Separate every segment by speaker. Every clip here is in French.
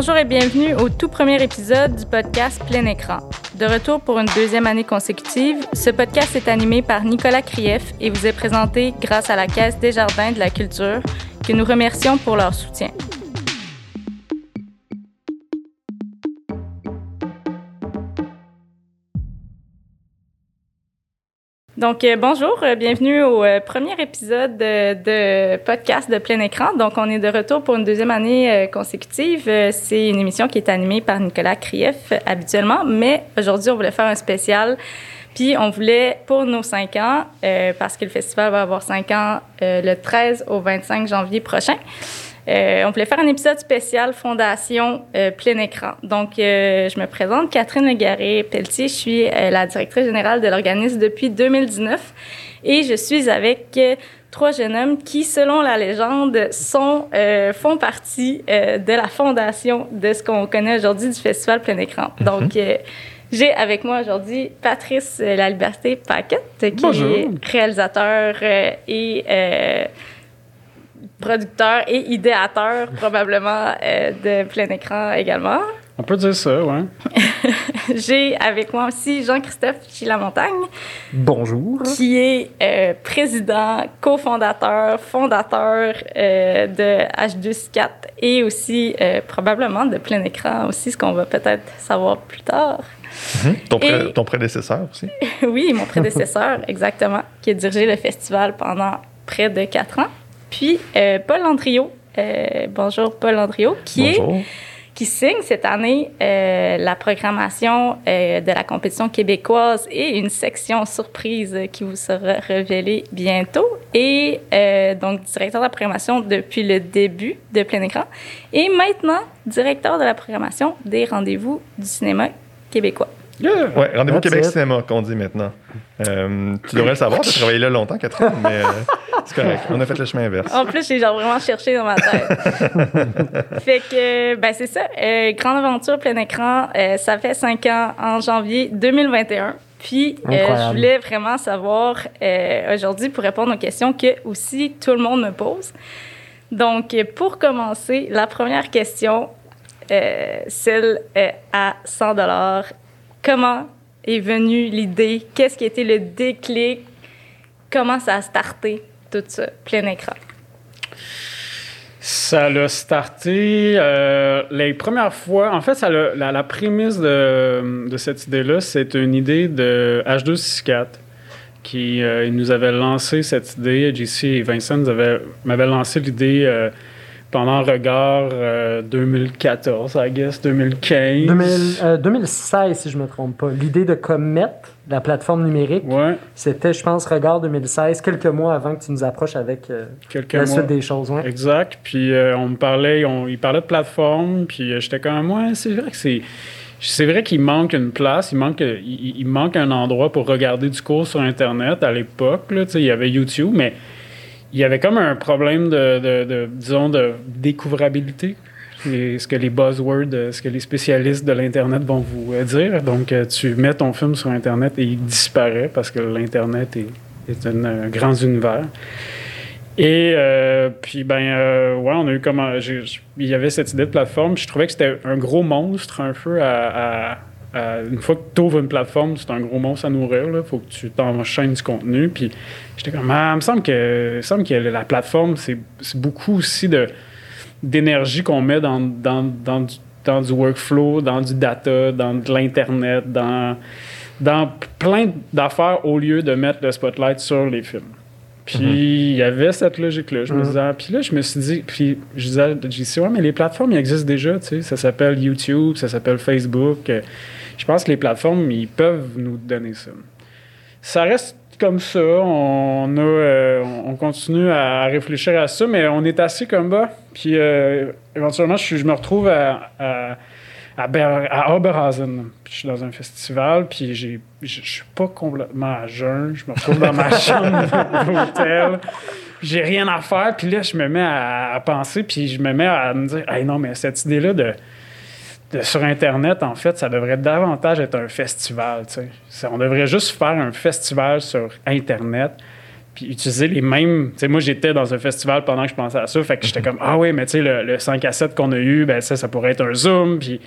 Speaker 1: Bonjour et bienvenue au tout premier épisode du podcast Plein Écran. De retour pour une deuxième année consécutive, ce podcast est animé par Nicolas Krief et vous est présenté grâce à la Caisse des Jardins de la Culture, que nous remercions pour leur soutien. Donc, euh, bonjour, euh, bienvenue au euh, premier épisode de, podcast de plein écran. Donc, on est de retour pour une deuxième année consécutive. C'est une émission qui est animée par Nicolas Krief habituellement, mais aujourd'hui, on voulait faire un spécial. Puis, on voulait, pour nos cinq ans, parce que le festival va avoir cinq ans le 13 au 25 janvier prochain, euh, on voulait faire un épisode spécial Fondation euh, plein écran. Donc, euh, je me présente, Catherine Legaré-Pelletier. Je suis la directrice générale de l'organisme depuis 2019 et je suis avec trois jeunes hommes qui, selon la légende, sont, font partie de la fondation de ce qu'on connaît aujourd'hui du festival plein écran. Mhm. Donc, j'ai avec moi aujourd'hui Patrice La Liberté Paquette, qui est réalisateur et producteur et idéateur probablement euh, de plein écran également.
Speaker 2: On peut dire ça, oui.
Speaker 1: J'ai avec moi aussi Jean-Christophe Chilamontagne.
Speaker 3: Bonjour.
Speaker 1: Qui est euh, président, cofondateur, fondateur euh, de H2C4 et aussi probablement de plein écran aussi, ce qu'on va peut-être savoir plus tard.
Speaker 3: Mhm. ton, ton, prédécesseur aussi.
Speaker 1: oui, mon prédécesseur, exactement, qui a dirigé le festival pendant près de quatre ans. Puis euh, Paul Landriot, euh, bonjour Paul Landriot, qui est qui signe cette année euh, la programmation de la compétition québécoise et une section surprise qui vous sera révélée bientôt. Et donc, directeur de la programmation depuis le début de Plein Écran. Et maintenant, directeur de la programmation des rendez-vous du cinéma québécois.
Speaker 3: Ouais, Rendez-vous Québec Cinéma, qu'on dit maintenant. Euh, tu devrais le savoir, tu as travaillé là longtemps, Catherine, mais euh, c'est correct. On a fait le chemin inverse.
Speaker 1: En plus, j'ai genre vraiment cherché dans ma tête. fait que, ben c'est ça. Euh, Grande aventure plein écran, ça fait cinq ans en janvier 2021. Puis, je voulais vraiment savoir aujourd'hui pour répondre aux questions que aussi tout le monde me pose. Donc, pour commencer, la première question, celle à 100 dollars Comment est venue l'idée? Qu'est-ce qui été le déclic? Comment ça a starté tout ça, plein écran?
Speaker 2: Ça l'a starté euh, les premières fois. En fait, ça la, la, prémisse de, de cette idée-là, c'est une idée de H264 qui euh, nous avait lancé cette idée. JC et Vincent m'avaient lancé l'idée euh, pendant Regard 2014, euh, I guess, 2015.
Speaker 4: 2016, euh, si je ne me trompe pas. L'idée de Comet, la plateforme numérique, c'était, je pense, Regard 2016, quelques mois avant que tu nous approches avec euh, la suite des choses.
Speaker 2: Exact. Puis on me parlait, on, il parlait de plateforme, puis j'étais comme, moi, c'est vrai que c'est. C'est vrai qu'il manque une place, il manque, il, manque un endroit pour regarder du cours sur Internet à l'époque. Il y avait YouTube, mais il y avait comme un problème de, disons, de découvrabilité. ce que les buzzwords, euh, ce que les spécialistes de l'Internet vont vous euh, dire. Donc, euh, tu mets ton film sur Internet et il disparaît parce que l'Internet est, est un, grand univers. Et puis, ben, ouais, on a eu comme. Il y avait cette idée de plateforme. Je trouvais que c'était un gros monstre, un peu, à euh, une fois que tu ouvres une plateforme, c'est un gros monstre à nourrir. Il faut que tu t'enchaînes du contenu. Puis j'étais comme, ah, il me semble que, me semble que la plateforme, c'est beaucoup aussi de, d'énergie qu'on met dans, dans, dans, du, dans, du, workflow, dans du data, dans de l'Internet, dans, dans plein d'affaires au lieu de mettre le spotlight sur les films. Puis mhm. il y avait cette logique-là. Je me mhm. disais, puis là, je me suis dit, puis je disais, j'ai dit, ouais, mais les plateformes, ils existent déjà, tu sais. Ça s'appelle YouTube, ça s'appelle Facebook. Euh, je pense que les plateformes, ils peuvent nous donner ça. Ça reste comme ça. On, a, euh, on continue à réfléchir à ça, mais on est assez comme bas. Puis euh, éventuellement, je, me retrouve à, à, à, Oberhausen. je suis dans un festival, puis je suis pas complètement à jeun. Je me retrouve dans ma chambre d'hôtel. J'ai rien à faire. Puis là, je me mets à, penser, puis je me mets à me dire, hey, non, mais cette idée-là de sur Internet, en fait, ça devrait davantage être un festival. On devrait juste faire un festival sur Internet, puis utiliser les mêmes. Tu sais, moi, j'étais dans un festival pendant que je pensais à ça. Fait que j'étais comme, ah oui, mais tu sais, le, 5 à 7 qu'on a eu, ben ça, ça pourrait être un Zoom. Puis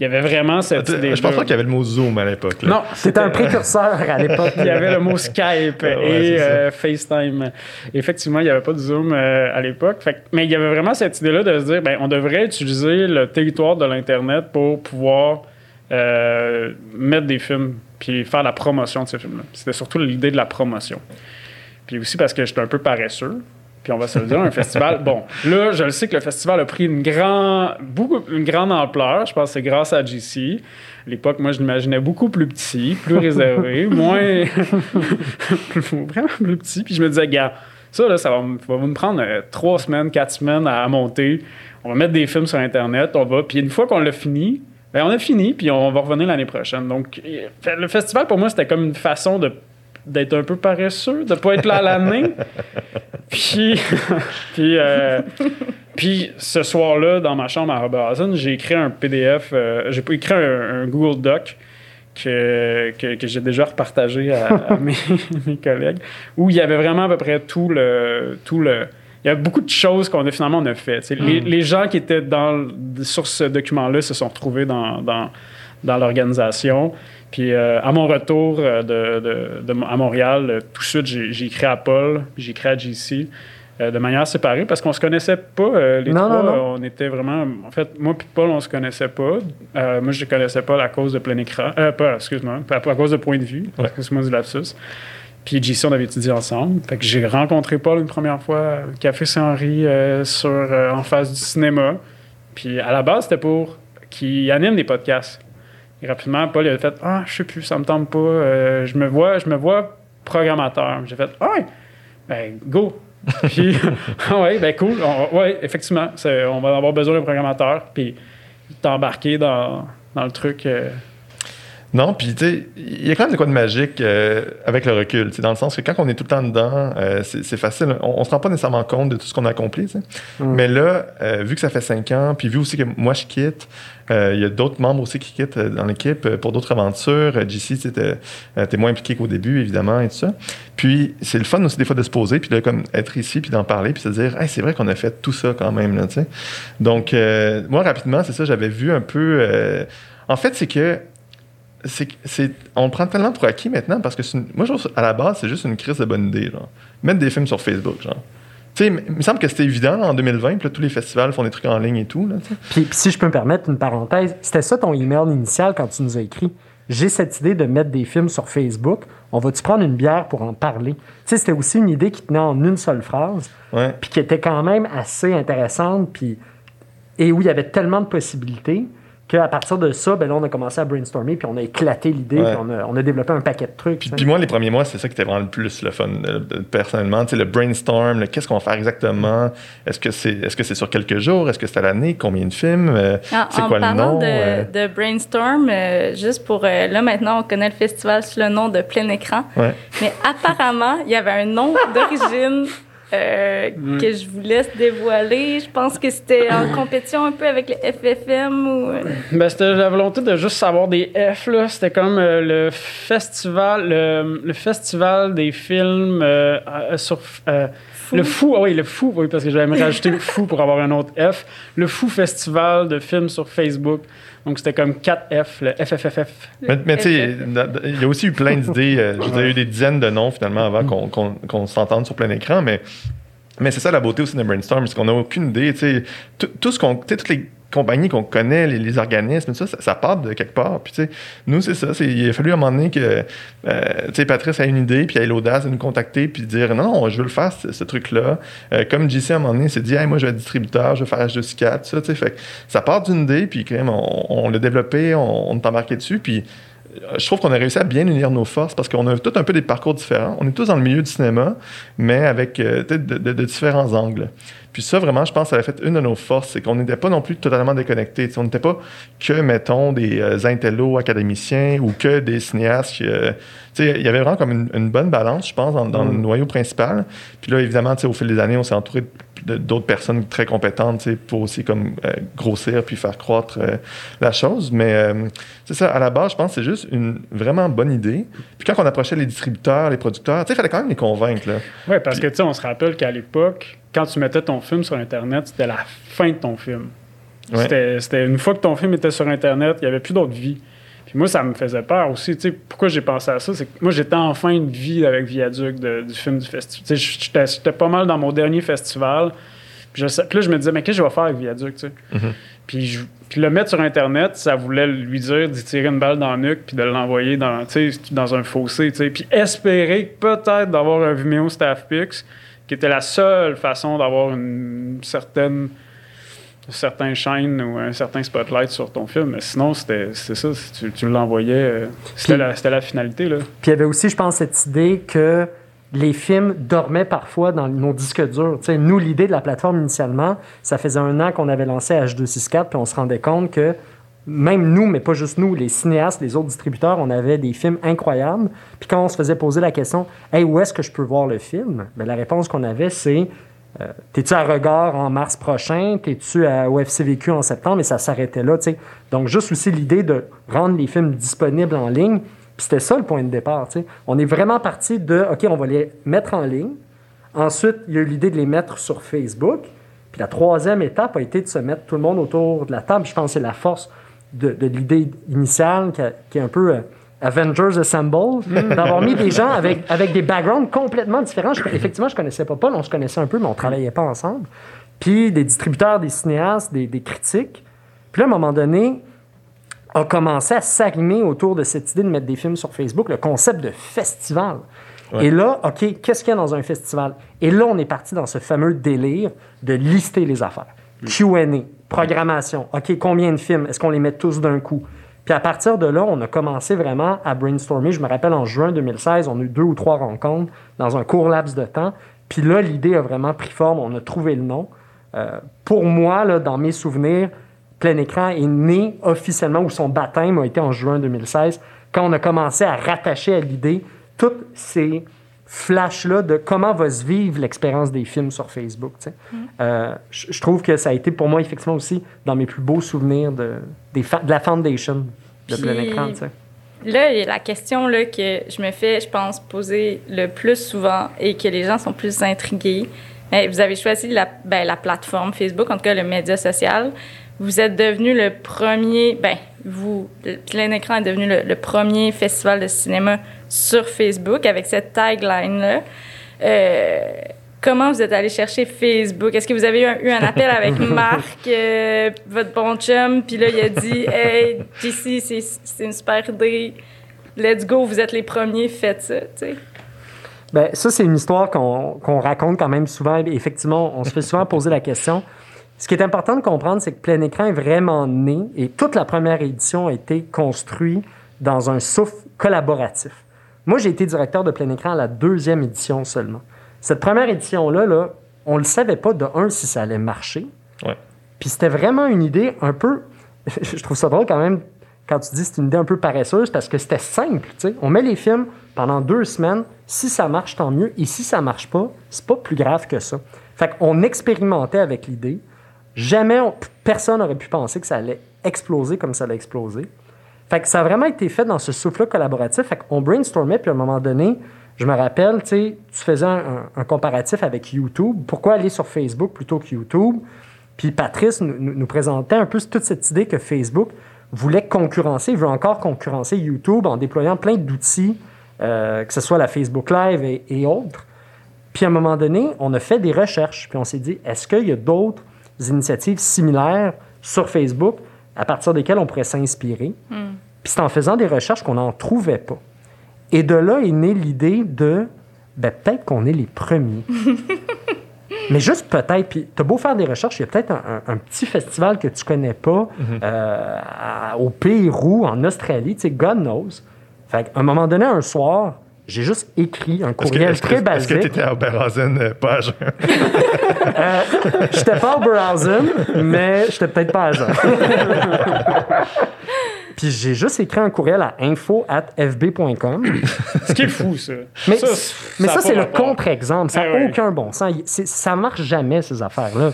Speaker 2: il y avait vraiment cette idée.
Speaker 3: Je pense pas qu'il y avait le mot Zoom à l'époque.
Speaker 2: Non,
Speaker 4: c'était un précurseur à l'époque.
Speaker 2: il y avait le mot Skype et euh, FaceTime. Effectivement, il n'y avait pas de Zoom euh, à l'époque. Mais il y avait vraiment cette idée-là de se dire, ben, on devrait utiliser le territoire de l'Internet pour pouvoir euh, mettre des films puis faire la promotion de ces films-là. C'était surtout l'idée de la promotion. Puis aussi parce que j'étais un peu paresseux. Puis on va se le dire, un festival. Bon, là, je le sais que le festival a pris une, grand, beaucoup, une grande ampleur. Je pense que c'est grâce à. À l'époque, moi, je l'imaginais beaucoup plus petit, plus réservé, moins. vraiment plus petit. Puis je me disais, gars, ça, là, ça va, me prendre euh, trois semaines, quatre semaines à, monter. On va mettre des films sur Internet, on va. Puis une fois qu'on l'a fini, ben, on a fini, puis on va revenir l'année prochaine. Donc, le festival, pour moi, c'était comme une façon de d'être un peu paresseux, de pas être là à l'année. puis, puis, euh, puis ce soir-là, dans ma chambre à Robertson, j'ai écrit un PDF, euh, j'ai écrit un, Google Doc que, que, j'ai déjà repartagé à, mes, mes, collègues, où il y avait vraiment à peu près tout le... Tout le il y a beaucoup de choses qu'on a finalement on a fait. Les, mm. les, gens qui étaient dans, sur ce document-là se sont retrouvés dans, dans, dans l'organisation. Puis euh, à mon retour euh, de, de, à Montréal, euh, tout de suite, j'ai écrit à Paul, j'ai écrit à JC de manière séparée parce qu'on se connaissait pas les trois. On était vraiment. En fait, moi et Paul, on se connaissait pas. moi, je ne connaissais pas à cause de plein écran. pas, excuse-moi, à cause de point de vue. Excuse-moi du lapsus. Puis JC, on avait étudié ensemble. Fait que j'ai rencontré Paul une première fois au Café Saint-Henri sur, en face du cinéma. Puis à la base, c'était pour qu'il anime des podcasts. Rapidement, Paul il a fait Ah, je sais plus, ça me tente pas. Euh, je me vois, je me vois programmateur. J'ai fait Ah, ben go. puis, ah ouais, ben cool. ouais, effectivement, on va avoir besoin d'un programmateur. Puis, t'embarquer dans, dans le truc. Euh,
Speaker 3: non, puis tu sais, il y a quand même de quoi de magique euh, avec le recul, dans le sens que quand on est tout le temps dedans, euh, c'est facile. On, ne se rend pas nécessairement compte de tout ce qu'on a accompli. Mm. Mais là, euh, vu que ça fait cinq ans, puis vu aussi que moi je quitte, il y a d'autres membres aussi qui quittent dans l'équipe pour d'autres aventures. JC, t'es moins impliqué qu'au début, évidemment, et tout ça. Puis c'est le fun aussi des fois de se poser, puis de comme être ici, puis d'en parler, puis se dire, hey, c'est vrai qu'on a fait tout ça quand même, là, tu sais. Donc, moi, rapidement, c'est ça, j'avais vu un peu. en fait, c'est que c'est, on le prend tellement pour acquis maintenant parce que moi, je trouve, à la base, c'est juste une crise de bonne idée. Genre. Mettre des films sur Facebook, genre. Tu sais, il me semble que c'était évident en 2020, puis tous les festivals font des trucs en ligne et tout. Là,
Speaker 4: puis, si je peux me permettre une parenthèse, c'était ça ton email initial quand tu nous as écrit? J'ai cette idée de mettre des films sur Facebook. On va-tu prendre une bière pour en parler? Tu sais, c'était aussi une idée qui tenait en une seule phrase, puis qui était quand même assez intéressante, puis et où il y avait tellement de possibilités qu'à partir de ça, ben là, on a commencé à brainstormer, puis on a éclaté l'idée, puis on a, développé un paquet de trucs.
Speaker 3: Puis, moi, les premiers mois, c'est ça qui était vraiment le plus le fun, euh, personnellement. Tu sais, le brainstorm, qu'est-ce qu'on va faire exactement? Est-ce que c'est est -ce c'est sur quelques jours? Est-ce que c'est à l'année? Combien de films? Euh, c'est quoi le nom?
Speaker 1: De, euh? de brainstorm, juste pour... là, maintenant, on connaît le festival sous le nom de Plein Écran. Mais apparemment, il y avait un nom d'origine euh, que je vous laisse dévoiler. Je pense que c'était en compétition un peu avec le FFM ou... Euh.
Speaker 2: Ben, c'était la volonté de juste savoir des F, là. C'était comme euh, le festival, le, festival des films sur... Le fou, ah oui, le fou, oui, parce que j'aimerais rajouter le fou pour avoir un autre F. Le fou festival de films sur Facebook. Donc, c'était comme 4F, le FFFF.
Speaker 3: Mais, tu sais, il y a aussi eu plein d'idées. Euh, J'ai eu des dizaines de noms, finalement, avant qu'on s'entende sur plein écran. Mais, mais c'est ça la beauté aussi de Brainstorm, c'est qu'on n'a aucune idée. Tout ce qu'on. Toutes les compagnies qu'on connaît, les, organismes, ça, ça, part de quelque part. Puis, tu sais, nous, c'est ça. Il a fallu à un moment donné que, euh, tu sais, Patrice a une idée, puis elle a l'audace de nous contacter, puis de dire non, je veux le faire, ce, truc-là. Euh, comme JC, à un moment donné, s'est dit, hey, moi, je vais être distributeur, je vais faire H2C4, ça, tu sais. Fait ça part d'une idée, puis quand même, on, l'a développé, on, on est embarqué dessus, puis je trouve qu'on a réussi à bien unir nos forces parce qu'on a tout un peu des parcours différents. On est tous dans le milieu du cinéma, mais avec de, de, différents angles. Puis ça, vraiment, je pense que ça a fait une de nos forces, c'est qu'on n'était pas non plus totalement déconnectés. on n'était pas que, mettons, des euh, intello académiciens ou que des cinéastes. Euh, il y avait vraiment comme une, bonne balance, je pense, dans, le mm. noyau principal. Puis là, évidemment, au fil des années, on s'est entouré d'autres personnes très compétentes pour aussi comme euh, grossir puis faire croître euh, la chose. Mais euh, c'est ça, à la base, je pense que c'est juste une vraiment bonne idée. Puis quand on approchait les distributeurs, les producteurs, tu sais, il fallait quand même les convaincre.
Speaker 2: Oui, parce que tu sais, on se rappelle qu'à l'époque, quand tu mettais ton film sur Internet, c'était la fin de ton film.
Speaker 3: Ouais.
Speaker 2: C'était- C'était une fois que ton film était sur Internet, il n'y avait plus d'autre vie. Puis moi, ça me faisait peur aussi. Tu sais, pourquoi j'ai pensé à ça? C'est que moi, j'étais en fin de vie avec Viaduc de- du film du festival. J'étais j'étais pas mal dans mon dernier festival. Puis, je sais- puis là, je me disais, mais qu'est-ce que je vais faire avec Viaduc? tu sais?
Speaker 3: Mhm.
Speaker 2: Puis, je- puis le mettre sur Internet, ça voulait lui dire d'y tirer une balle dans le nuque puis de l'envoyer dans, dans un fossé. Puis espérer peut-être d'avoir un Vimeo Staff Pix, qui était la seule façon d'avoir une certaine un certain chaîne ou un certain spotlight sur ton film. Mais sinon, c'était c'est ça. si Tu, tu l'envoyais. euh, C'était la, la finalité. Là.
Speaker 4: Puis il y avait aussi, je pense, cette idée que les films dormaient parfois dans nos disques durs. Nous, l'idée de la plateforme initialement, ça faisait un an qu'on avait lancé H264, puis on se rendait compte que même nous, mais pas juste nous, les cinéastes, les autres distributeurs, on avait des films incroyables. Puis quand on se faisait poser la question, Hey, où est-ce que je peux voir le film? Ben, la réponse qu'on avait, c'est euh, T'es-tu à Regard en mars prochain? T'es-tu à OFCVQ en septembre? Et ça s'arrêtait là. Donc, juste aussi l'idée de rendre les films disponibles en ligne. Puis c'était ça le point de départ. On est vraiment parti de OK, on va les mettre en ligne. Ensuite, il y a eu l'idée de les mettre sur Facebook. Puis la troisième étape a été de se mettre tout le monde autour de la table. Je pense que c'est la force de, de l'idée initiale qui, a- qui est un peu euh, Avengers Assemble, d'avoir mis des gens avec, avec des backgrounds complètement différents. Je- effectivement, je connaissais pas Paul, on se connaissait un peu, mais on travaillait pas ensemble. Puis des distributeurs, des cinéastes, des, des critiques. Puis là, à un moment donné, a commencé à s'arrimer autour de cette idée de mettre des films sur Facebook, le concept de festival.
Speaker 3: Ouais.
Speaker 4: Et là, OK, qu'est-ce qu'il y a dans un festival? Et là, on est parti dans ce fameux délire de lister les affaires. Q&A, programmation. OK, combien de films? Est-ce qu'on les met tous d'un coup? Puis à partir de là, on a commencé vraiment à brainstormer. Je me rappelle, en juin 2016, on a eu deux ou trois rencontres dans un court laps de temps. Puis là, l'idée a vraiment pris forme. On a trouvé le nom. Euh, pour moi, là, dans mes souvenirs, Plein Écran est né officiellement, ou son baptême a été en juin 2016, quand on a commencé à rattacher à l'idée tous ces flashs-là de comment va se vivre l'expérience des films sur Facebook. sais. Euh, je trouve que ça a été pour moi, effectivement, aussi dans mes plus beaux souvenirs de, des de la foundation de
Speaker 1: Puis-
Speaker 4: Plein Écran. tu sais.
Speaker 1: Là, la question là, que je me fais, je pense, poser le plus souvent et que les gens sont plus intrigués. Vous avez choisi la, ben, la plateforme Facebook, en tout cas le média social. Vous êtes devenu le premier, ben, vous, le Plein Écran est devenu le, le premier festival de cinéma sur Facebook avec cette tagline-là. Euh, comment vous êtes allé chercher Facebook? Est-ce que vous avez eu un, eu un appel avec Marc, euh, votre bon chum, puis là, il a dit Hey, JC, c'est une super idée. Let's go, vous êtes les premiers, faites ça. tu sais.
Speaker 4: Ben, ça, c'est une histoire qu'on qu'on raconte quand même souvent. Effectivement, on se fait souvent poser la question. Ce qui est important de comprendre, c'est que Plein Écran est vraiment né et toute la première édition a été construite dans un souffle collaboratif. Moi, j'ai été directeur de Plein Écran à la deuxième édition seulement. Cette première édition-là, là, on ne le savait pas de un si ça allait marcher.
Speaker 3: Ouais.
Speaker 4: Puis c'était vraiment une idée un peu. Je trouve ça drôle quand même quand tu dis c'est une idée un peu paresseuse parce que c'était simple. tu sais. On met les films pendant deux semaines. Si ça marche, tant mieux. Et si ça marche pas, c'est pas plus grave que ça. Fait qu'on expérimentait avec l'idée. Jamais on- personne n'aurait pu penser que ça allait exploser comme ça allait exploser. Fait que ça a vraiment été fait dans ce souffle collaboratif. Fait brainstormait, puis à un moment donné, je me rappelle, tu sais, tu faisais un, comparatif avec YouTube. Pourquoi aller sur Facebook plutôt que YouTube? Puis Patrice nous présentait un peu toute cette idée que Facebook voulait concurrencer, veut encore concurrencer YouTube en déployant plein d'outils, euh, que ce soit la Facebook Live et, et autres. Puis à un moment donné, on a fait des recherches, puis on s'est dit, est-ce qu'il y a d'autres initiatives similaires sur Facebook à partir desquelles on pourrait s'inspirer? Puis c'est en faisant des recherches qu'on n'en trouvait pas. Et de là est née l'idée de, ben, peut-être qu'on est les premiers. Mais juste peut-être, puis t'as beau faire des recherches, il y a peut-être un, un- un petit festival que tu connais pas euh, à- au Pérou, en Australie, tu sais, God knows. Fait qu'à un moment donné, un soir, j'ai juste écrit un
Speaker 3: Est-ce que
Speaker 4: courriel
Speaker 3: est-ce que-
Speaker 4: très
Speaker 3: est-ce
Speaker 4: basique.
Speaker 3: que tu étais à Oberhausen, euh, pas à jeun?
Speaker 4: J'étais pas au Browsen, mais j'étais peut-être pas à jeun. Puis j'ai juste écrit un courriel à info.fb.com.
Speaker 2: Ce qui est fou, ça.
Speaker 4: Mais
Speaker 2: ça,
Speaker 4: mais ça,
Speaker 2: a
Speaker 4: c'est le
Speaker 2: rapport.
Speaker 4: contre-exemple. Ça n'a
Speaker 2: ouais.
Speaker 4: aucun bon sens. C'est- Ça marche jamais, ces affaires-là.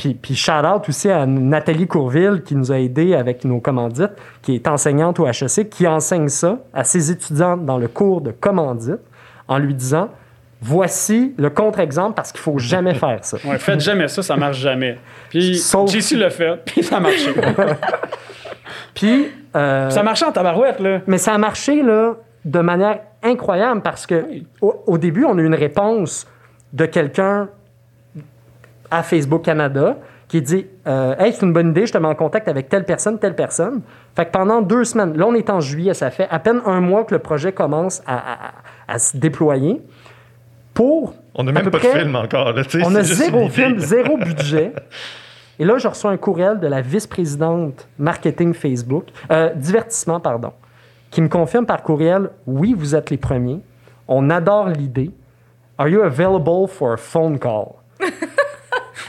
Speaker 4: Puis, puis shout-out aussi à Nathalie Courville qui nous a aidés avec nos commandites, qui est enseignante au HEC, qui enseigne ça à ses étudiantes dans le cours de commandite en lui disant voici le contre-exemple parce qu'il faut jamais faire ça.
Speaker 2: Ouais, faites jamais ça, ça marche jamais. Puis
Speaker 4: Sauf-
Speaker 2: JC l'a fait, puis ça a marché.
Speaker 4: Puis. euh,
Speaker 2: ça marchait en tabarouette, là.
Speaker 4: Mais ça a marché là, de manière incroyable parce que au, au début, on a eu une réponse de quelqu'un à Facebook Canada qui dit euh, Hey, c'est une bonne idée, je te mets en contact avec telle personne, telle personne. Fait que pendant deux semaines, là, on est en juillet, ça fait à peine un mois que le projet commence à, à- à- à se déployer. Pour.
Speaker 3: On n'a même pas
Speaker 4: près-
Speaker 3: de film encore. Là, tu sais,
Speaker 4: On a zéro film, zéro budget. Et là, je reçois un courriel de la vice-présidente marketing Facebook, euh, divertissement, pardon, qui me confirme par courriel Oui, vous êtes les premiers. On adore l'idée. Are you available for a phone call?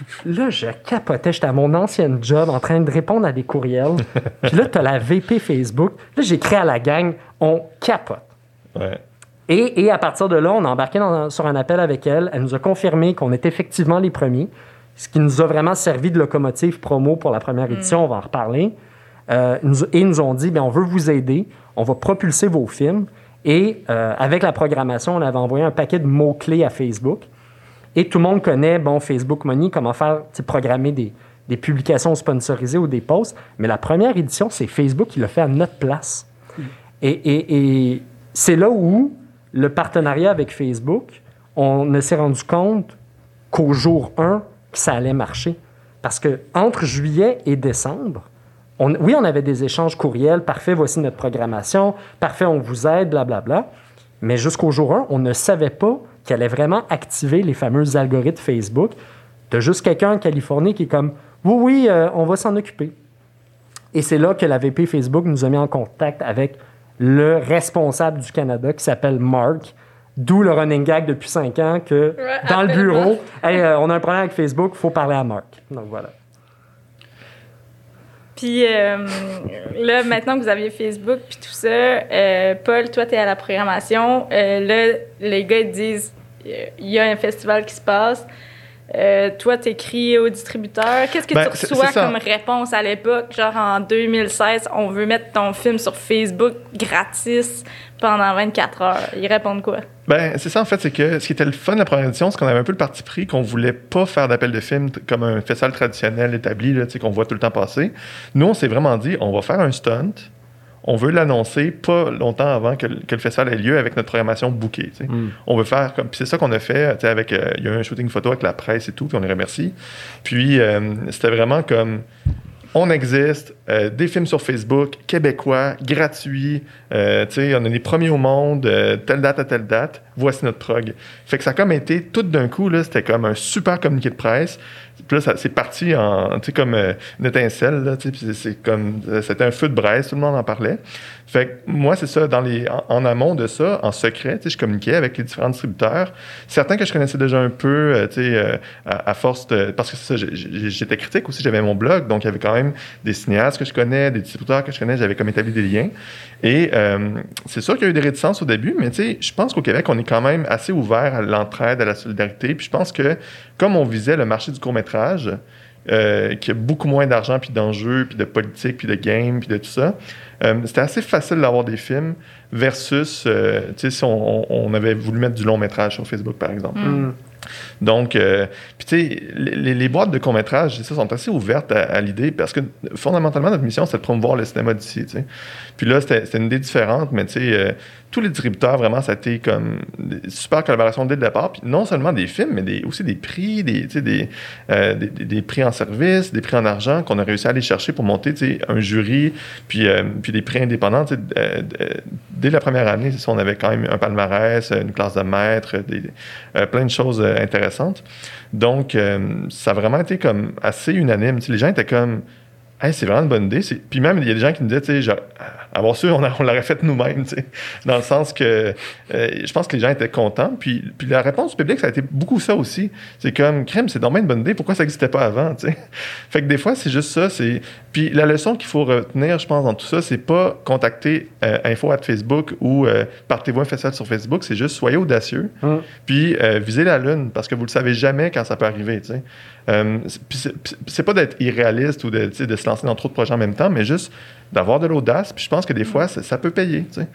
Speaker 4: là, je capotais. J'étais à mon ancien job en train de répondre à des courriels. Puis là, tu as la VP Facebook. Là, j'écris à la gang On capote.
Speaker 3: Ouais.
Speaker 4: Et, et à partir de là, on a embarqué dans- sur un appel avec elle. Elle nous a confirmé qu'on était effectivement les premiers, ce qui nous a vraiment servi de locomotive promo pour la première édition. On va en reparler. Euh, nous- et ils nous ont dit, bien, on veut vous aider, on va propulser vos films. Et euh, avec la programmation, on avait envoyé un paquet de mots-clés à Facebook. Et tout le monde connaît, bon, Facebook Money, comment faire, programmer des, des publications sponsorisées ou des posts. Mais la première édition, c'est Facebook qui l'a fait à notre place. Et, et- et c'est là où le partenariat avec Facebook, on ne s'est rendu compte qu'au jour 1, que ça allait marcher. Parce que entre juillet et décembre, on- oui, on avait des échanges courriels, parfait, voici notre programmation, parfait, on vous aide, blablabla. Mais jusqu'au jour 1, on ne savait pas qu'il allait vraiment activer les fameux algorithmes Facebook. De juste quelqu'un en Californie qui est comme Oui, oui, euh, on va s'en occuper. Et c'est là que la VP Facebook nous a mis en contact avec le responsable du Canada qui s'appelle Mark. D'où le running gag depuis cinq ans que
Speaker 1: Ouais,
Speaker 4: dans le bureau. Hey, euh, on a un problème avec Facebook, il faut parler à Mark. Donc voilà.
Speaker 1: Puis euh, là, maintenant que vous aviez Facebook puis tout ça, euh, Paul, toi, tu es à la programmation. Euh, là, les gars ils disent il y a un festival qui se passe. Euh, toi, tu écris au distributeur. Qu'est-ce que
Speaker 3: Ben,
Speaker 1: tu reçois comme réponse à l'époque? Genre en 2016, on veut mettre ton film sur Facebook gratis pendant 24 heures. Ils répondent quoi?
Speaker 3: Ben, c'est ça, en fait, c'est que ce qui était le fun de la première édition, c'est qu'on avait un peu le parti pris qu'on voulait pas faire d'appel de film t- comme un festival traditionnel établi, là, tu sais, qu'on voit tout le temps passer. Nous, on s'est vraiment dit, on va faire un stunt, on veut l'annoncer pas longtemps avant que, le- que le festival ait lieu avec notre programmation bookée. tu sais. On veut faire comme. Puis c'est ça qu'on a fait, avec. euh, Il y a eu un shooting photo avec la presse et tout, puis on les remercie. Puis euh, c'était vraiment comme. On existe, euh, des films sur Facebook, québécois, gratuits, on est les premiers au monde, telle date à telle date, voici notre prog. Fait que ça a comme été, tout d'un coup, là, c'était comme un super communiqué de presse. Puis là, c'est parti en, tu sais, comme euh, une étincelle, c'est- euh, c'était un feu de braise, tout le monde en parlait. Fait que moi, c'est ça, dans les, en, amont de ça, en secret, je communiquais avec les différents distributeurs. Certains que je connaissais déjà un peu, euh, euh, à, force de. Parce que ça, j'étais critique aussi, j'avais mon blog, donc il y avait quand même des cinéastes que je connais, des distributeurs que je connais, j'avais comme établi des liens. Et euh, c'est sûr qu'il y a eu des réticences au début, mais je pense qu'au Québec, on est quand même assez ouvert à l'entraide, à la solidarité. Puis je pense que, comme on visait le marché du court-métrage, euh, qui a beaucoup moins d'argent, puis d'enjeux, puis de politique, puis de game, puis de tout ça. Euh, c'était assez facile d'avoir des films versus, euh, tu sais, si on, avait voulu mettre du long métrage sur Facebook, par exemple.
Speaker 4: Mm.
Speaker 3: Donc, euh, tu sais, les, boîtes de court-métrage, ça, sont assez ouvertes à, l'idée parce que fondamentalement, notre mission, c'est de promouvoir le cinéma d'ici. Puis là, c'était une idée différente, mais tu sais, euh, tous les distributeurs, vraiment, ça a été comme super collaboration dès le départ. Puis non seulement des films, mais aussi des prix, euh, des, des- prix en service, des prix en argent qu'on a réussi à aller chercher pour monter, un jury, puis, puis des prix indépendants, dès la première année, on avait quand même un palmarès, une classe de maître, plein de choses intéressantes. Donc, euh, ça a vraiment été comme assez unanime. Les gens étaient comme Hey, c'est vraiment une bonne idée. Puis même, il y a des gens qui me disaient, tu sais, avoir su, on, l'aurait fait nous-mêmes, tu sais. Dans le sens que euh, je pense que les gens étaient contents. Puis, puis la réponse du public, ça a été beaucoup ça aussi. C'est comme, crème, c'est dommage une bonne idée. Pourquoi ça n'existait pas avant, tu sais? Fait que des fois, c'est juste ça. C'est... Puis la leçon qu'il faut retenir, je pense, dans tout ça, c'est pas contacter euh, info at Facebook ou euh, partez-vous un festival sur Facebook. C'est juste soyez audacieux.
Speaker 4: Hum.
Speaker 3: Puis visez la lune parce que vous le savez jamais quand ça peut arriver, tu sais. Puis c'est- pas d'être irréaliste ou de, de se dans trop de projets en même temps, mais juste d'avoir de l'audace. Puis je pense que des fois, ça, ça peut payer. tu sais.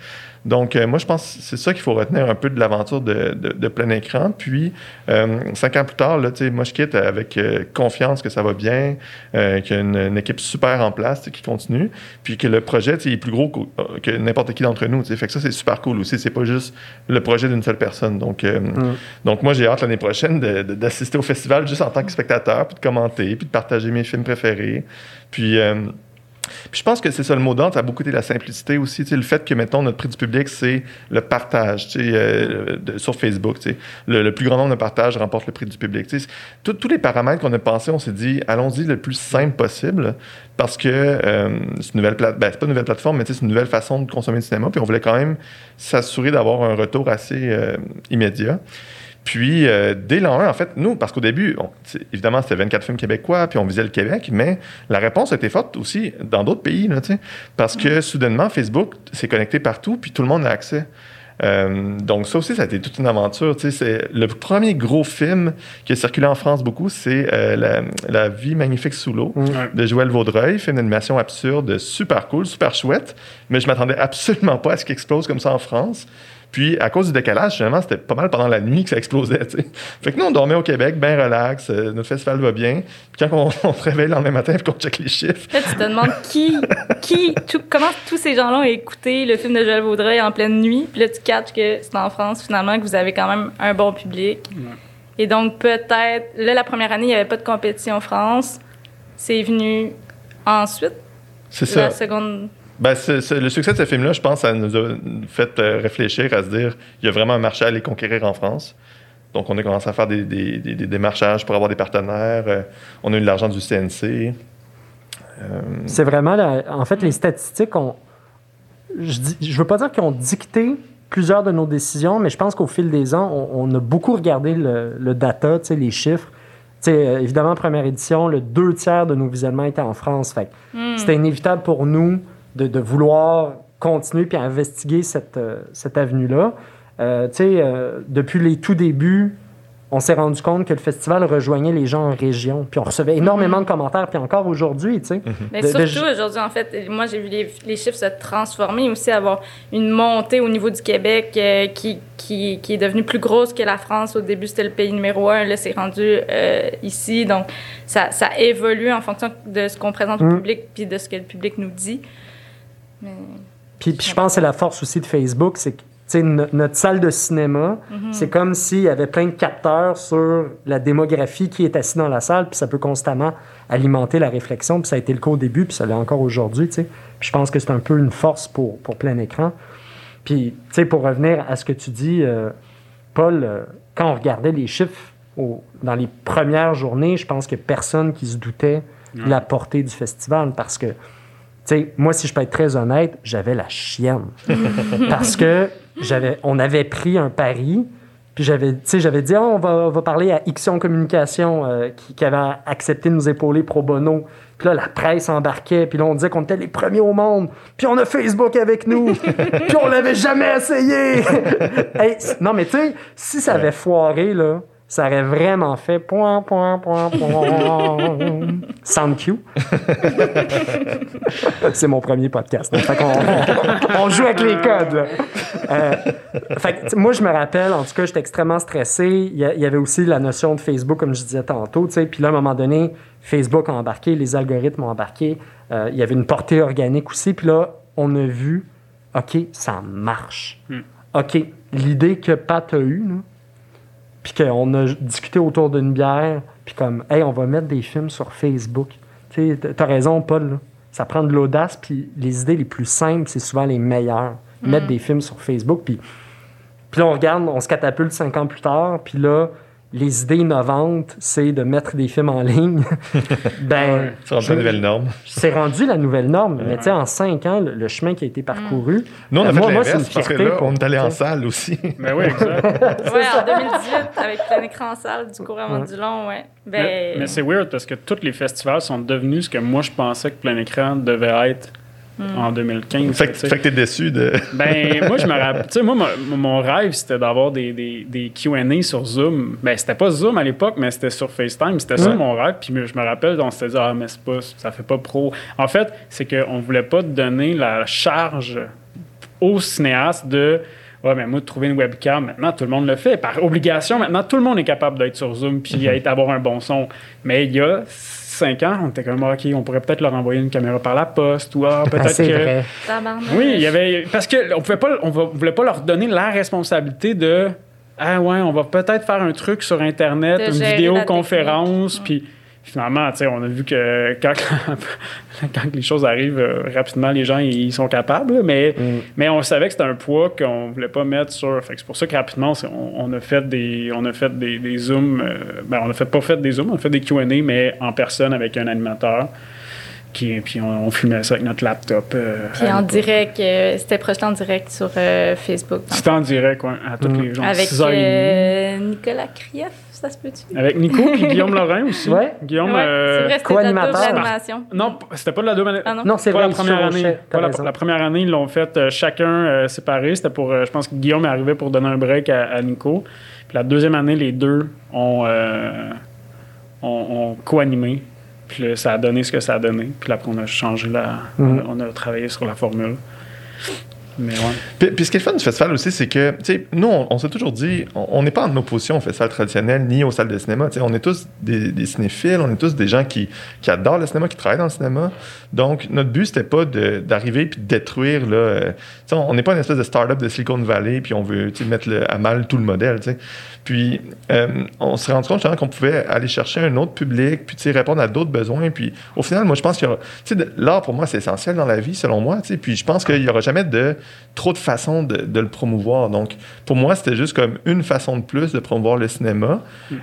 Speaker 3: Donc, euh, moi, je pense que c'est ça qu'il faut retenir un peu de l'aventure de, de- de plein écran. Puis, euh, cinq ans plus tard, là, moi, je quitte avec euh, confiance que ça va bien, euh, qu'il y a une, une équipe super en place qui continue, puis que le projet est plus gros qu'au- euh, que n'importe qui d'entre nous. tu sais. Fait que ça, c'est super cool aussi. C'est pas juste le projet d'une seule personne. Donc, euh, donc moi, j'ai hâte l'année prochaine d'assister au festival juste en tant que spectateur, puis de commenter, puis de partager mes films préférés. Puis, euh, puis je pense que c'est ça le mot d'ordre, ça a beaucoup été la simplicité aussi. tu Le fait que, mettons, notre prix du public, c'est le partage euh, sur Facebook. tu. Le, plus grand nombre de partages remporte le prix du public. Tous- les paramètres qu'on a pensés, on s'est dit, allons-y le plus simple possible parce que euh, c'est une nouvelle plate- ben, pas une nouvelle plateforme, mais c'est une nouvelle façon de consommer le cinéma. Puis on voulait quand même s'assurer d'avoir un retour assez euh, immédiat. Puis, euh, dès l'an 1, en fait, nous, parce qu'au début, on- évidemment, c'était 24 films québécois, puis on visait le Québec, mais la réponse été forte aussi dans d'autres pays, là, parce que soudainement, Facebook s'est connecté partout, puis tout le monde a accès. Euh, donc, ça aussi, ça a été toute une aventure. C'est le premier gros film qui a circulé en France beaucoup, c'est euh, la, La vie magnifique sous l'eau de Joël Vaudreuil, film d'animation absurde, super cool, super chouette, mais je m'attendais absolument pas à ce qu'il explose comme ça en France. Puis, à cause du décalage, finalement, c'était pas mal pendant la nuit que ça explosait. Fait que nous, on dormait au Québec, bien relax, euh, notre festival va bien. Puis quand on, on se réveille le lendemain matin et qu'on check les chiffres,
Speaker 1: Là, tu te demandes qui, qui, tout- comment tous ces gens-là ont écouté le film de Joël Vaudreuil en pleine nuit. Puis là, tu catches que c'est en France, finalement, que vous avez quand même un bon public. Et donc, peut-être, là, la première année, il n'y avait pas de compétition France. C'est venu ensuite,
Speaker 3: c'est ça.
Speaker 1: la seconde.
Speaker 3: Ben, c'est- c'est- le succès de ce film-là, je pense, ça nous a fait euh, réfléchir à se dire il y a vraiment un marché à aller conquérir en France. Donc, on a commencé à faire des, des, des- des démarchages pour avoir des partenaires. euh, on a eu de l'argent du CNC. Euh,
Speaker 4: C'est vraiment, la- en fait, les statistiques ont, je je veux pas dire qu'ils ont dicté plusieurs de nos décisions, mais je pense qu'au fil des ans, on, on a beaucoup regardé le, le data, les chiffres. Évidemment, première édition, le deux tiers de nos visionnements étaient en France.
Speaker 1: Hmm.
Speaker 4: c'était inévitable pour nous de, de vouloir continuer puis investiguer cette, euh, cette avenue-là. Euh, tu sais, euh, depuis les tout débuts, on s'est rendu compte que le festival rejoignait les gens en région. Puis on recevait énormément de commentaires, puis encore aujourd'hui, tu sais.
Speaker 1: Mais
Speaker 4: De- de-
Speaker 1: surtout aujourd'hui, en fait, moi j'ai vu les, les chiffres se transformer aussi, avoir une montée au niveau du Québec euh, qui, qui, qui est devenue plus grosse que la France. Au début, c'était le pays numéro un, là, c'est rendu euh, ici. Donc, ça, ça évolue en fonction de ce qu'on présente au
Speaker 4: Mm.
Speaker 1: public puis de ce que le public nous dit. Mais,
Speaker 4: Puis, puis je pense que c'est la force aussi de Facebook, c'est que tu sais, no- notre salle de cinéma, c'est comme s'il y avait plein de capteurs sur la démographie qui est assis dans la salle, puis ça peut constamment alimenter la réflexion, puis ça a été le cas au début, puis ça l'est encore aujourd'hui, tu sais. Puis je pense que c'est un peu une force pour, pour plein écran. Puis, tu sais, pour revenir à ce que tu dis, euh, Paul, euh, quand on regardait les chiffres au- dans les premières journées, je pense que personne qui se doutait de la portée du festival, parce que sais, moi, si je peux être très honnête, j'avais la chienne. Parce que j'avais, on avait pris un pari, puis j'avais, j'avais dit, Ah, on, va, on va parler à Ixion Communication, euh, qui, qui avait accepté de nous épauler pro bono. Puis là, la presse embarquait, puis là, on disait qu'on était les premiers au monde. Puis on a Facebook avec nous. puis on l'avait jamais essayé. Hey, non, mais tu sais, si ça avait foiré, là, ça aurait vraiment fait point, point, point, point. Sound cue. C'est mon premier podcast. hein. Fait on, joue avec les codes. Euh, fait moi, je me rappelle, en tout cas, j'étais extrêmement stressé. Il y, avait aussi la notion de Facebook, comme je disais tantôt. Puis là, à un moment donné, Facebook a embarqué, les algorithmes ont embarqué. Euh, il y avait une portée organique aussi. Puis là, on a vu, OK, ça marche. OK, l'idée que Pat a eue, là, puis qu'on a discuté autour d'une bière, puis comme, hey, on va mettre des films sur Facebook. Tu sais, t'as raison, Paul. là. Ça prend de l'audace, puis les idées les plus simples, c'est souvent les meilleures. Mettre des films sur Facebook, puis, puis là, on regarde, on se catapulte cinq ans plus tard, puis là, les idées innovantes, c'est de mettre des films en ligne. ben,
Speaker 3: C'est rendu la nouvelle norme.
Speaker 4: c'est rendu la nouvelle norme. Mais tu sais, en cinq ans, le, le chemin qui a été parcouru.
Speaker 3: Nous, on a
Speaker 4: euh,
Speaker 3: fait
Speaker 4: moi, moi, c'est une
Speaker 3: parce que
Speaker 4: fierté
Speaker 3: là,
Speaker 4: pour-
Speaker 3: on est allé en salle aussi.
Speaker 2: Ben oui, exact.
Speaker 1: Ouais, en 2018, avec plein écran en salle, du court avant du long, ouais. Ben,
Speaker 2: mais mais c'est weird parce que tous les festivals sont devenus ce que moi je pensais que plein écran devait être en 2015.
Speaker 3: Fait que,
Speaker 2: tu sais.
Speaker 3: fait que t'es déçu de.
Speaker 2: Ben, moi, je me rappelle. Tu sais, moi, mon, mon rêve, c'était d'avoir des, des, des QA sur Zoom. Ben, c'était pas Zoom à l'époque, mais c'était sur FaceTime. C'était ça mon rêve. Puis je me rappelle, on s'était dit, ah, mais c'est pas, ça fait pas pro. En fait, c'est qu'on voulait pas donner la charge au cinéaste de. Ouais, mais moi, de trouver une webcam, maintenant, tout le monde le fait. Par obligation, maintenant, tout le monde est capable d'être sur Zoom puis être- avoir un bon son. Mais il y a cinq ans, on était comme, Ah, OK, on pourrait peut-être leur envoyer une caméra par la poste ou ah, peut-être que.
Speaker 4: vrai.
Speaker 2: Oui, il y avait. Parce qu'on pouvait pas, on va- voulait pas leur donner la responsabilité de. Ah ouais, on va peut-être faire un truc sur Internet,
Speaker 1: De
Speaker 2: une vidéoconférence, puis finalement, tu sais, on a vu que quand, quand les choses arrivent euh, rapidement, les gens ils sont capables, mais,
Speaker 4: Mm.
Speaker 2: mais on savait que c'était un poids qu'on voulait pas mettre sur. Fait que c'est pour ça que rapidement, on, on a fait des, on a fait des, des zooms. euh, ben, on a fait pas fait des zooms, on a fait des Q&A, mais en personne avec un animateur. Qui, puis on, on filmait ça avec notre laptop. euh,
Speaker 1: Puis en direct, euh, c'était projeté en direct sur euh, Facebook.
Speaker 2: C'était en direct, ouais, à tous
Speaker 4: Mm.
Speaker 2: les jours.
Speaker 1: Avec
Speaker 2: 6h30.
Speaker 1: euh, Nicolas Krief, ça se peut-tu?
Speaker 2: Avec Nico et Guillaume Lorrain aussi.
Speaker 4: Ouais.
Speaker 2: Guillaume.
Speaker 1: Ouais,
Speaker 2: euh,
Speaker 1: c'est vrai, c'était de la
Speaker 4: co-animateur.
Speaker 1: double animation.
Speaker 2: Non, c'était pas de la année.
Speaker 1: Ah non?
Speaker 4: Non, c'est
Speaker 2: Pas
Speaker 4: vrai,
Speaker 2: la première année. Pas la, la première année, ils l'ont fait euh, chacun euh, séparé. C'était pour. euh, je pense que Guillaume est arrivé pour donner un break à, à Nico. Puis la deuxième année, les deux ont, euh, ont, ont co-animé. Puis là, ça a donné ce que ça a donné. Puis là, après, on a changé la.
Speaker 4: Mhm.
Speaker 2: On, a, on a travaillé sur la formule. Mais ouais.
Speaker 3: Puis, puis ce qui est le fun du festival aussi, c'est que, tu sais, nous, on, on s'est toujours dit, on on n'est pas en opposition au festival traditionnel ni aux salles de cinéma. Tu sais, on est tous des, des cinéphiles, on est tous des gens qui, qui adorent le cinéma, qui travaillent dans le cinéma. Donc, notre but, c'était pas de- d'arriver puis de détruire, là. euh, tu sais, on n'est pas une espèce de start-up de Silicon Valley puis on veut, tu sais, mettre le- à mal tout le modèle, tu sais. Puis, euh, on s'est rendu compte justement qu'on pouvait aller chercher un autre public, puis répondre à d'autres besoins. Puis, au final, moi, je pense qu'il y aura. Tu sais, de- l'art, pour moi, c'est essentiel dans la vie, selon moi. Tu sais, puis, je pense qu'il n'y aura jamais de trop de façons de, de le promouvoir. Donc, pour moi, c'était juste comme une façon de plus de promouvoir le cinéma,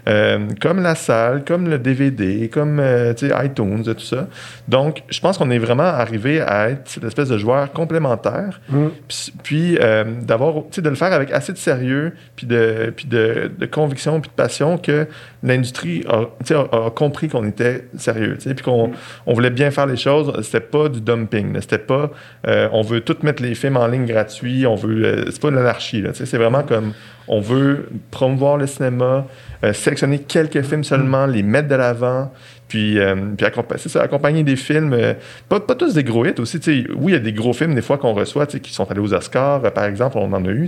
Speaker 3: euh, comme la salle, comme le DVD, comme euh, iTunes, tout ça. Donc, je pense qu'on est vraiment arrivé à être cette espèce de joueur complémentaire,
Speaker 4: Mm.
Speaker 3: puis, puis, euh, d'avoir, de le faire avec assez de sérieux, puis de, puis de, de conviction, puis de passion que l'industrie a, compris qu'on était sérieux, puis qu'on on voulait bien faire les choses. C'était pas du dumping, c'était pas euh, on veut tout mettre les films en ligne gratuits, on veut, euh, c'est pas de l'anarchie, c'est vraiment comme on veut promouvoir le cinéma, euh, sélectionner quelques films seulement, les mettre de l'avant, puis, euh, puis c'est ça, accompagner des films, euh, pas, pas tous des gros hits aussi, tu sais, oui, il y a des gros films des fois qu'on reçoit, qui sont allés aux Oscars, euh, par exemple, on en a eu,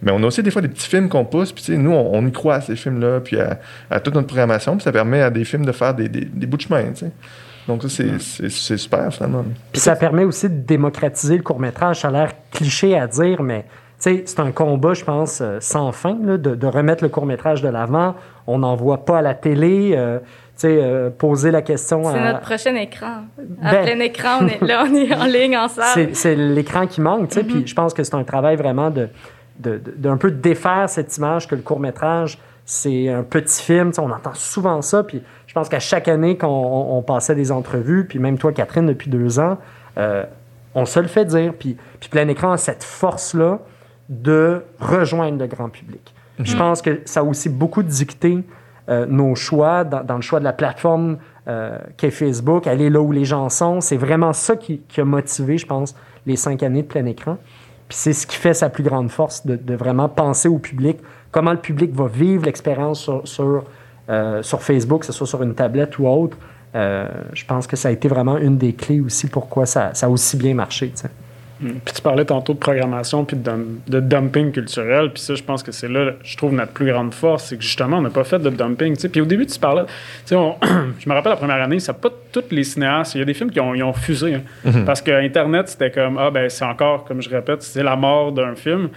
Speaker 3: mais on a aussi des fois des petits films qu'on pousse, puis tu sais, nous, on, on y croit à ces films-là, puis à, à toute notre programmation, puis ça permet à des films de faire des, des, des bouts de chemin, tu sais. Donc ça, c'est, super, finalement.
Speaker 4: Puis ça permet aussi de démocratiser le court-métrage. Ça a l'air cliché à dire, mais tu sais, c'est un combat, je pense, sans fin, là, de, de remettre le court-métrage de l'avant. On n'en voit pas à la télé. euh, euh, poser la question
Speaker 1: C'est
Speaker 4: à...
Speaker 1: notre prochain écran. À
Speaker 4: Ben-
Speaker 1: plein écran, on est là, on est en ligne en salle.
Speaker 4: C'est, l'écran qui manque, tu sais. Puis je pense que c'est un travail vraiment de, de, de- d'un peu défaire cette image que le court-métrage, c'est un petit film. Tu sais, on entend souvent ça. Puis je pense qu'à chaque année qu'on on- on passait des entrevues, puis même toi, Catherine, depuis deux ans, euh, on se le fait dire. Puis, puis plein écran a cette force-là de rejoindre le grand public. Je pense que ça a aussi beaucoup dicté euh, nos choix dans, le choix de la plateforme euh, qu'est Facebook, aller là où les gens sont. C'est vraiment ça qui, a motivé, je pense, les cinq années de plein écran. Puis c'est ce qui fait sa plus grande force, de, vraiment penser au public, comment le public va vivre l'expérience sur, sur, euh, Facebook, que ce soit sur une tablette ou autre. Je pense que ça a été vraiment une des clés aussi pourquoi ça, a aussi bien marché.
Speaker 2: Puis tu parlais tantôt de programmation puis de, dum- de dumping culturel. Puis ça, je pense que c'est là, je trouve, notre plus grande force. C'est que justement, on n'a pas fait de dumping. Puis au début, tu parlais. on- je me rappelle la première année, ça pas tous les cinéastes. Il y a des films qui ont, ils ont fusé. hein. Parce que Internet, c'était comme Ah, ben, c'est encore, comme je répète, c'est la mort d'un film.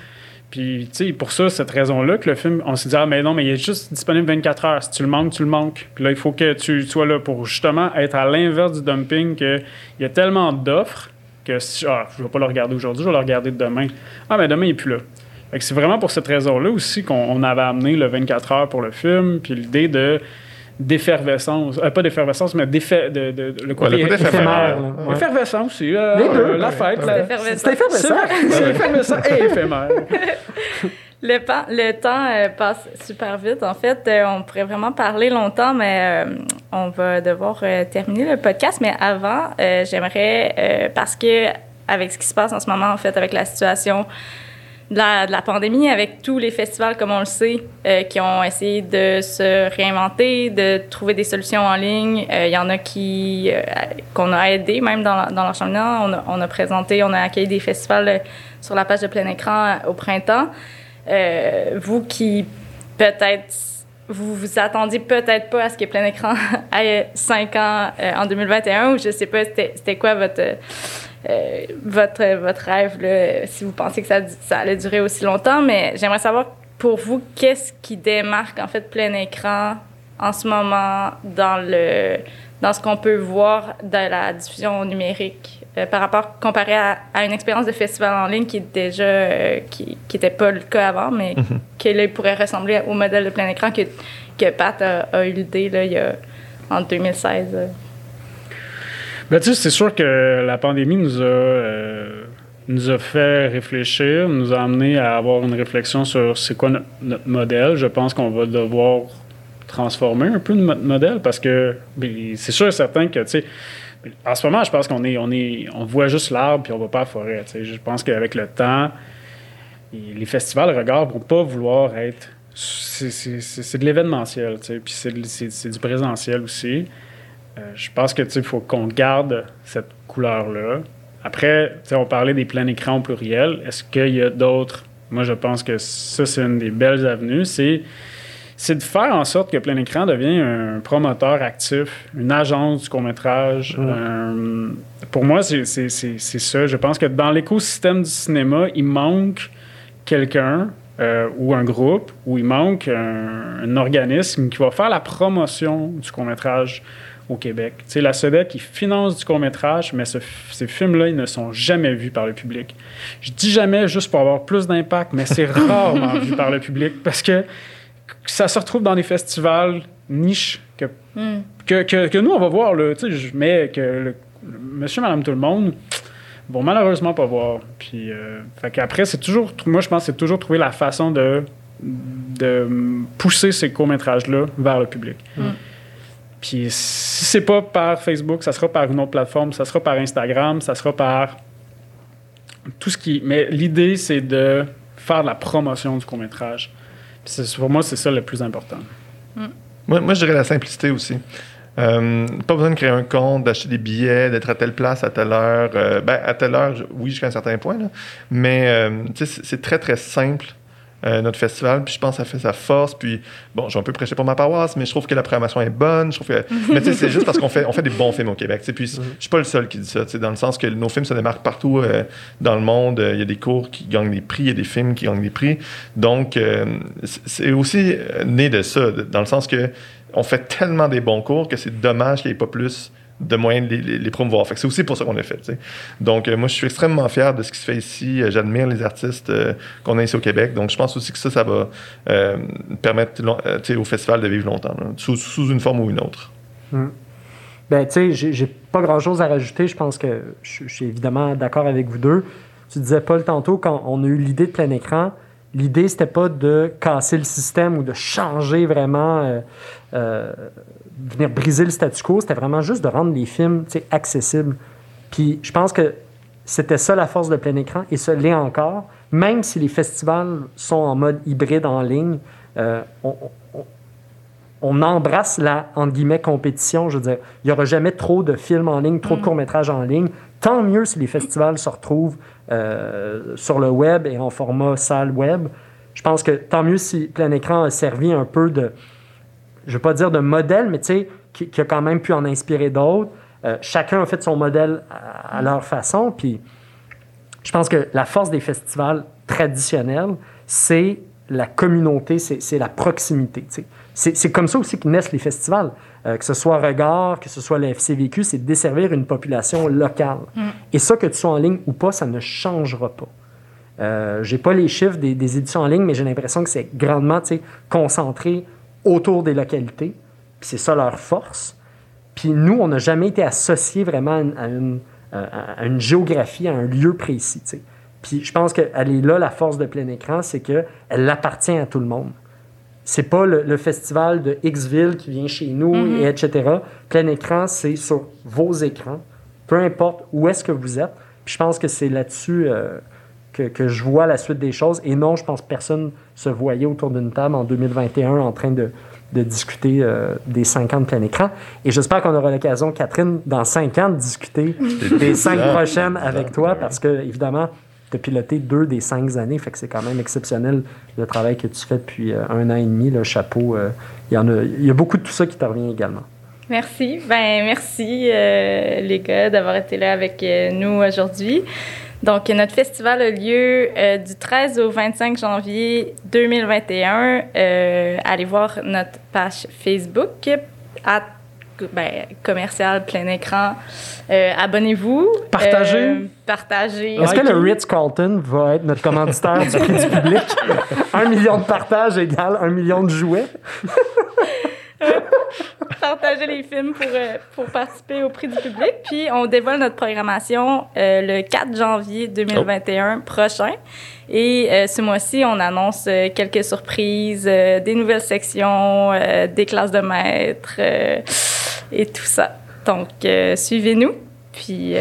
Speaker 2: Puis, tu sais, pour ça, cette raison-là, que le film, on s'est dit, ah, mais non, mais il est juste disponible 24 heures. Si tu le manques, tu le manques. Puis là, il faut que tu sois là pour justement être à l'inverse du dumping, qu'il y a tellement d'offres que si, ah, je vais pas le regarder aujourd'hui, je vais le regarder demain. Ah, mais demain, il est plus là. Fait que c'est vraiment pour cette raison-là aussi qu'on on avait amené le 24 heures pour le film, puis l'idée de d'effervescence, euh, pas d'effervescence, mais d'effet, de, de, de- le côté
Speaker 3: Ouais, le
Speaker 4: Éphémère. Ouais.
Speaker 2: effervescence aussi, euh,
Speaker 4: Les deux.
Speaker 2: euh, la fête.
Speaker 4: C'est effervescent.
Speaker 2: c'est c'est effervescent et éphémère.
Speaker 1: Le, le temps euh, passe super vite. En fait, euh, on pourrait vraiment parler longtemps, mais euh, on va devoir euh, terminer le podcast. Mais avant, euh, j'aimerais, euh, parce que avec ce qui se passe en ce moment, en fait, avec la situation de la, de la pandémie, avec tous les festivals, comme on le sait, qui ont essayé de se réinventer, de trouver des solutions en ligne. Il y en a qui qu'on a aidé, même dans, dans leur cheminement. On a, on a présenté, on a accueilli des festivals sur la page de plein écran au printemps. Euh, vous qui peut-être vous vous attendiez peut-être pas à ce que plein écran ait 5 ans euh, en 2021 ou je sais pas c'était quoi votre euh, votre votre rêve là, si vous pensez que ça ça allait durer aussi longtemps mais j'aimerais savoir pour vous qu'est-ce qui démarque en fait plein écran en ce moment dans le dans ce qu'on peut voir de la diffusion numérique? Euh, par rapport comparé à, à une expérience de festival en ligne qui est déjà euh, qui qui était pas le cas avant mais qui là, pourrait ressembler au modèle de plein écran que que Pat a, a eu l'idée là il y a en 2016 euh.
Speaker 2: Ben, tu sais, c'est sûr que la pandémie nous a, euh, nous a fait réfléchir, nous a amené à avoir une réflexion sur c'est quoi no- notre modèle. Je pense qu'on va devoir transformer un peu notre modèle parce que ben, c'est sûr et certain que, tu sais, en ce moment, je pense qu'on est, on est, on voit juste l'arbre puis on va pas à la forêt. Je pense qu'avec le temps, les festivals regard vont pas vouloir être. C'est de l'événementiel, puis c'est du présentiel aussi. Euh, je pense que faut qu'on garde cette couleur-là. Après, on parlait des pleins écrans au pluriel. Est-ce qu'il y a d'autres? Moi, je pense que ça, c'est une des belles avenues. C'est, c'est de faire en sorte que plein écran devient un promoteur actif, une agence du court-métrage. Euh, pour moi, c'est, ça. Je pense que dans l'écosystème du cinéma, il manque quelqu'un euh, ou un groupe, ou il manque un, un organisme qui va faire la promotion du court-métrage au Québec. Tu sais, la SEDEC, qui finance du court-métrage, mais ce- ces films-là, ils ne sont jamais vus par le public. Je dis jamais juste pour avoir plus d'impact, mais c'est rarement vu par le public parce que ça se retrouve dans des festivals niches que, que, que, que nous, on va voir. Là, je mets que le, le monsieur, madame, tout le monde vont malheureusement pas voir. Puis, euh, fait qu'après, c'est toujours, moi, je pense que c'est toujours trouver la façon de, de pousser ces courts-métrages-là vers le public. Puis si c'est pas par Facebook, ça sera par une autre plateforme, ça sera par Instagram, ça sera par tout ce qui. Mais l'idée, c'est de faire de la promotion du court-métrage. Pour moi, c'est ça le plus important.
Speaker 3: Moi, moi, je dirais la simplicité aussi. Euh, pas besoin de créer un compte, d'acheter des billets, d'être à telle place à telle heure. Euh, ben, à telle heure, oui, jusqu'à un certain point, là. mais euh, c'est très, très simple. Euh, notre festival, puis je pense que ça fait sa force. Puis, bon, j'ai un peu prêché pour ma paroisse, mais je trouve que la programmation est bonne. Je trouve que... mais tu sais, c'est juste parce qu'on fait, on fait des bons films au Québec. tu sais. Puis, je suis pas le seul qui dit ça, dans le sens que nos films se démarquent partout euh, dans le monde. Euh, Il y a des cours qui gagnent des prix, il y a des films qui gagnent des prix. Donc, euh, c'est aussi né de ça, dans le sens que on fait tellement des bons cours que c'est dommage qu'il n'y ait pas plus de moyens de les, promouvoir. C'est aussi pour ça qu'on l'a fait. Donc, euh, moi, je suis extrêmement fier de ce qui se fait ici. Euh, J'admire les artistes euh, qu'on a ici au Québec. Donc, je pense aussi que ça, ça va permettre au festival de vivre longtemps, sous, une forme ou une autre.
Speaker 4: Ben, tu sais, j'ai j'ai pas grand-chose à rajouter. Je pense que je, je suis évidemment d'accord avec vous deux. Tu disais, Paul, tantôt, quand on a eu l'idée de plein écran, l'idée, c'était pas de casser le système ou de changer vraiment, euh, venir briser le statu quo. C'était vraiment juste de rendre les films accessibles. Puis je pense que c'était ça la force de plein écran et ça l'est encore. Même si les festivals sont en mode hybride en ligne, euh, on, on- on embrasse la, entre guillemets, compétition. Je veux dire, il n'y aura jamais trop de films en ligne, trop de courts-métrages en ligne. Tant mieux si les festivals se retrouvent euh, sur le web et en format salle web. Je pense que tant mieux si Plein Écran a servi un peu de, je ne veux pas dire de modèle, mais tu sais, qui, qui a quand même pu en inspirer d'autres. Euh, chacun a fait son modèle à, à leur façon. Puis je pense que la force des festivals traditionnels, c'est la communauté, c'est la proximité. C'est comme ça aussi que naissent les festivals. Euh, que ce soit Regard, que ce soit le FCVQ, c'est de desservir une population locale. Et ça, que tu sois en ligne ou pas, ça ne changera pas. Euh, j'ai pas les chiffres des, des, éditions en ligne, mais j'ai l'impression que c'est grandement concentré autour des localités. Puis c'est ça leur force. Puis nous, on n'a jamais été associés vraiment à une, à une, géographie, à un lieu précis. Puis je pense qu'elle est là, la force de plein écran, c'est qu'elle appartient à tout le monde. C'est pas le, festival de X-Ville qui vient chez nous, mm-hmm. et etc. Plein écran, c'est sur vos écrans, peu importe où est-ce que vous êtes. Puis je pense que c'est là-dessus euh, que, que, je vois la suite des choses. Et non, je pense que personne se voyait autour d'une table en 2021 en train de, de discuter euh, des 5 ans de plein écran. Et j'espère qu'on aura l'occasion, Catherine, dans 5 ans, de discuter des 5 prochaines avec toi, parce que, évidemment, tu as piloté deux des 5 années, fait que c'est quand même exceptionnel le travail que tu fais depuis euh, un an et demi, le chapeau. Euh, il y, en a, il y a beaucoup de tout ça qui te revient également.
Speaker 1: Merci. Ben, merci, les gars, d'avoir été là avec nous aujourd'hui. Donc, notre festival a lieu euh, du 13 au 25 janvier 2021. Euh, allez voir notre page Facebook à ben, commercial plein écran. Euh, abonnez-vous.
Speaker 4: Partagez.
Speaker 1: partagez.
Speaker 4: Est-ce que le Ritz-Carlton va être notre commanditaire du prix du public? un million de partages égale un million de jouets?
Speaker 1: partager les films pour, euh, pour participer au prix du public. Puis on dévoile notre programmation euh, le 4 janvier 2021 prochain. Et euh, ce mois-ci, on annonce quelques surprises, des nouvelles sections, des classes de maîtres et tout ça. Donc, suivez-nous. Puis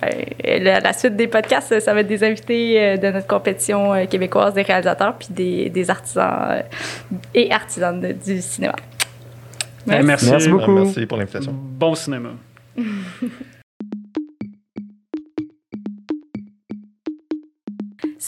Speaker 1: ben, la, suite des podcasts, ça va être des invités de notre compétition québécoise des réalisateurs puis des, des artisans et artisanes du cinéma.
Speaker 2: Merci. merci.
Speaker 3: merci beaucoup. Merci pour l'invitation.
Speaker 2: Bon cinéma.